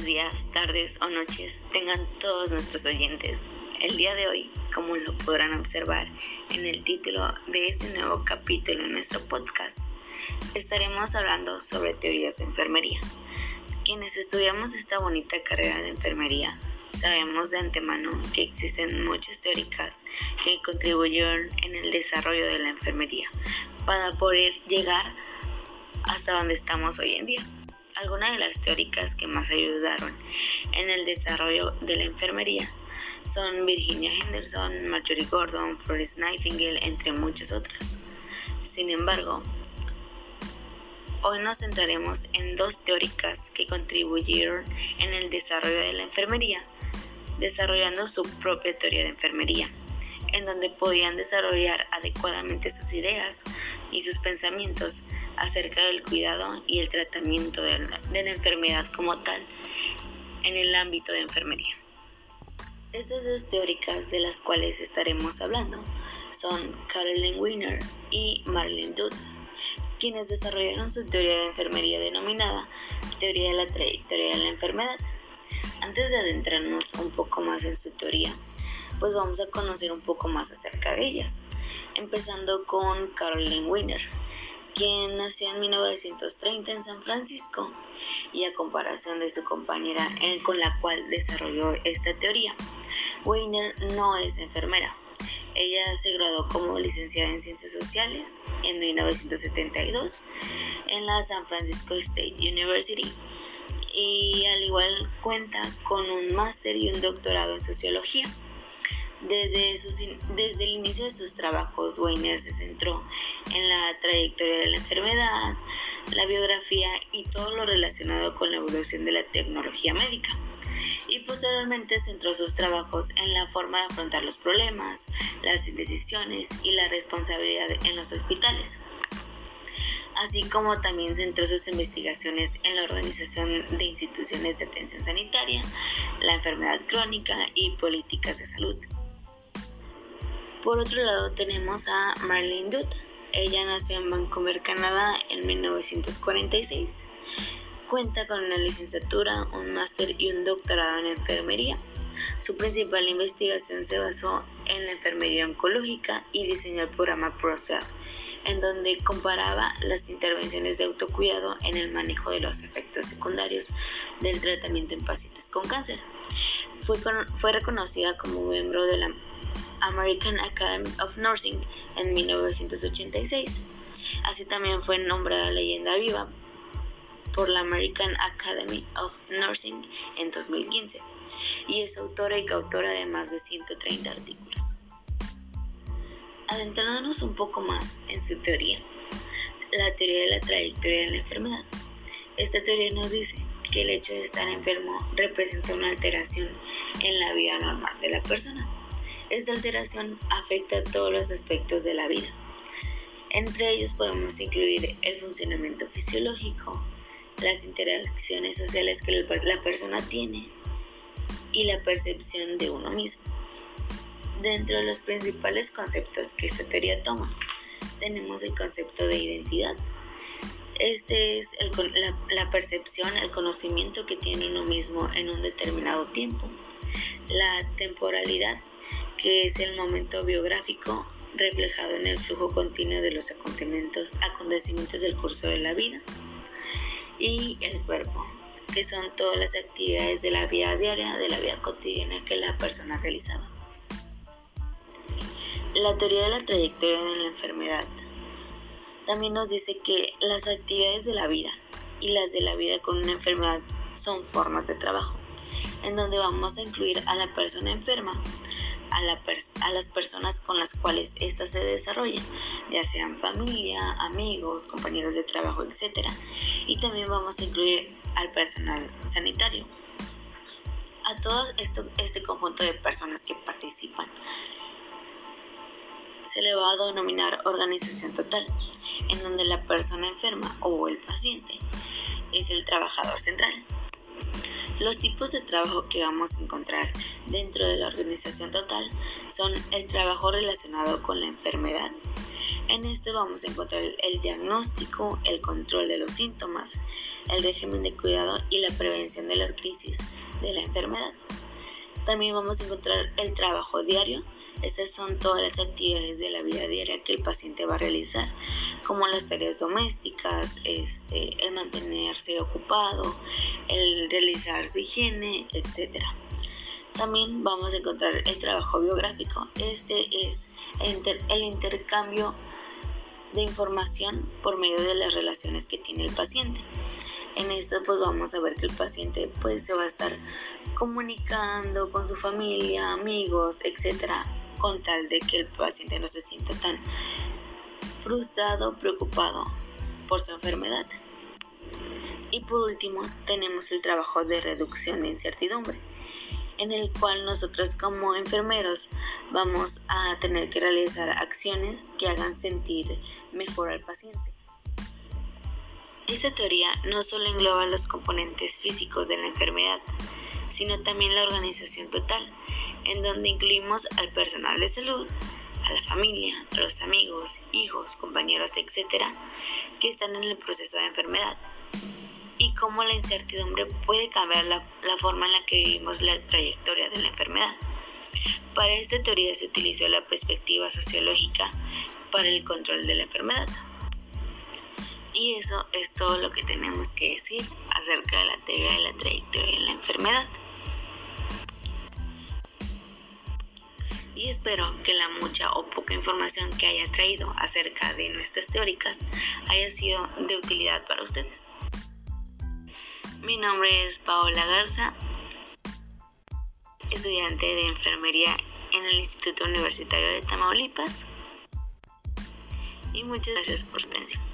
buenos días, tardes o noches tengan todos nuestros oyentes. El día de hoy, como lo podrán observar en el título de este nuevo capítulo en nuestro podcast, estaremos hablando sobre teorías de enfermería. Quienes estudiamos esta bonita carrera de enfermería sabemos de antemano que existen muchas teóricas que contribuyeron en el desarrollo de la enfermería para poder llegar hasta donde estamos hoy en día. Algunas de las teóricas que más ayudaron en el desarrollo de la enfermería son Virginia Henderson, Marjorie Gordon, Florence Nightingale, entre muchas otras. Sin embargo, hoy nos centraremos en dos teóricas que contribuyeron en el desarrollo de la enfermería, desarrollando su propia teoría de enfermería en donde podían desarrollar adecuadamente sus ideas y sus pensamientos acerca del cuidado y el tratamiento de la, enfermedad como tal en el ámbito de enfermería. Estas dos teóricas de las cuales estaremos hablando son Caroline Wiener y Marilyn Dudd, quienes desarrollaron su teoría de enfermería denominada teoría de la trayectoria de la enfermedad. Antes de adentrarnos un poco más en su teoría, pues vamos a conocer un poco más acerca de ellas. Empezando con Caroline Wiener, quien nació en 1930 en San Francisco y a comparación de su compañera con la cual desarrolló esta teoría, Wiener no es enfermera. Ella se graduó como licenciada en Ciencias Sociales en 1972 en la San Francisco State University y al igual cuenta con un máster y un doctorado en Sociología. Desde, desde el inicio de sus trabajos, Weiner se centró en la trayectoria de la enfermedad, la biografía y todo lo relacionado con la evolución de la tecnología médica. Y posteriormente centró sus trabajos en la forma de afrontar los problemas, las indecisiones y la responsabilidad en los hospitales así como también centró sus investigaciones en la organización de instituciones de atención sanitaria, la enfermedad crónica y políticas de salud. Por otro lado tenemos a Marlene Dutt. Ella nació en Vancouver, Canadá en 1946. Cuenta con una licenciatura, un máster y un doctorado en enfermería. Su principal investigación se basó en la enfermería oncológica y diseñó el programa ProCell, en donde comparaba las intervenciones de autocuidado en el manejo de los efectos secundarios del tratamiento en pacientes con cáncer. Fue, fue reconocida como miembro de la American Academy of Nursing en 1986. Así también fue nombrada leyenda viva por la American Academy of Nursing en 2015 y es autora y coautora de más de 130 artículos. Adentrándonos un poco más en su teoría, la teoría de la trayectoria de la enfermedad. Esta teoría nos dice que el hecho de estar enfermo representa una alteración en la vida normal de la persona esta alteración afecta a todos los aspectos de la vida. Entre ellos podemos incluir el funcionamiento fisiológico, las interacciones sociales que la persona tiene y la percepción de uno mismo. Dentro de los principales conceptos que esta teoría toma, tenemos el concepto de identidad. Este es la, percepción, el conocimiento que tiene uno mismo en un determinado tiempo. La temporalidad que es el momento biográfico reflejado en el flujo continuo de los acontecimientos, acontecimientos del curso de la vida, y el cuerpo, que son todas las actividades de la vida diaria, de la vida cotidiana que la persona realizaba. La teoría de la trayectoria de la enfermedad también nos dice que las actividades de la vida y las de la vida con una enfermedad son formas de trabajo, en donde vamos a incluir a la persona enferma a, las personas con las cuales ésta se desarrolla, ya sean familia, amigos, compañeros de trabajo, etc. Y también vamos a incluir al personal sanitario. A todo este conjunto de personas que participan se le va a denominar organización total, en donde la persona enferma o el paciente es el trabajador central. Los tipos de trabajo que vamos a encontrar dentro de la organización total son el trabajo relacionado con la enfermedad, En este vamos a encontrar el diagnóstico, el control de los síntomas, el régimen de cuidado y la prevención de las crisis de la enfermedad. También vamos a encontrar el trabajo diario. Estas son todas las actividades de la vida diaria que el paciente va a realizar, como las tareas domésticas, este, el mantenerse ocupado, el realizar su higiene, etc. También vamos a encontrar el trabajo biográfico. Este es el, intercambio de información por medio de las relaciones que tiene el paciente. En esto pues vamos a ver que el paciente pues se va a estar comunicando con su familia, amigos, etcétera, con tal de que el paciente no se sienta tan frustrado, preocupado por su enfermedad. Y por último, tenemos el trabajo de reducción de incertidumbre, en el cual nosotros como enfermeros vamos a tener que realizar acciones que hagan sentir mejor al paciente. Esta teoría no solo engloba los componentes físicos de la enfermedad, sino también la organización total, en donde incluimos al personal de salud, a la familia, a los amigos, hijos, compañeros, etc., que están en el proceso de enfermedad, y cómo la incertidumbre puede cambiar la, la forma en la que vivimos la trayectoria de la enfermedad. Para esta teoría se utilizó la perspectiva sociológica para el control de la enfermedad. Y eso es todo lo que tenemos que decir acerca de la teoría de la trayectoria de la enfermedad. Espero que la mucha o poca información que haya traído acerca de nuestras teóricas haya sido de utilidad para ustedes. Mi nombre es Paola Garza, estudiante de enfermería en el Instituto Universitario de Tamaulipas. Y muchas gracias por su atención.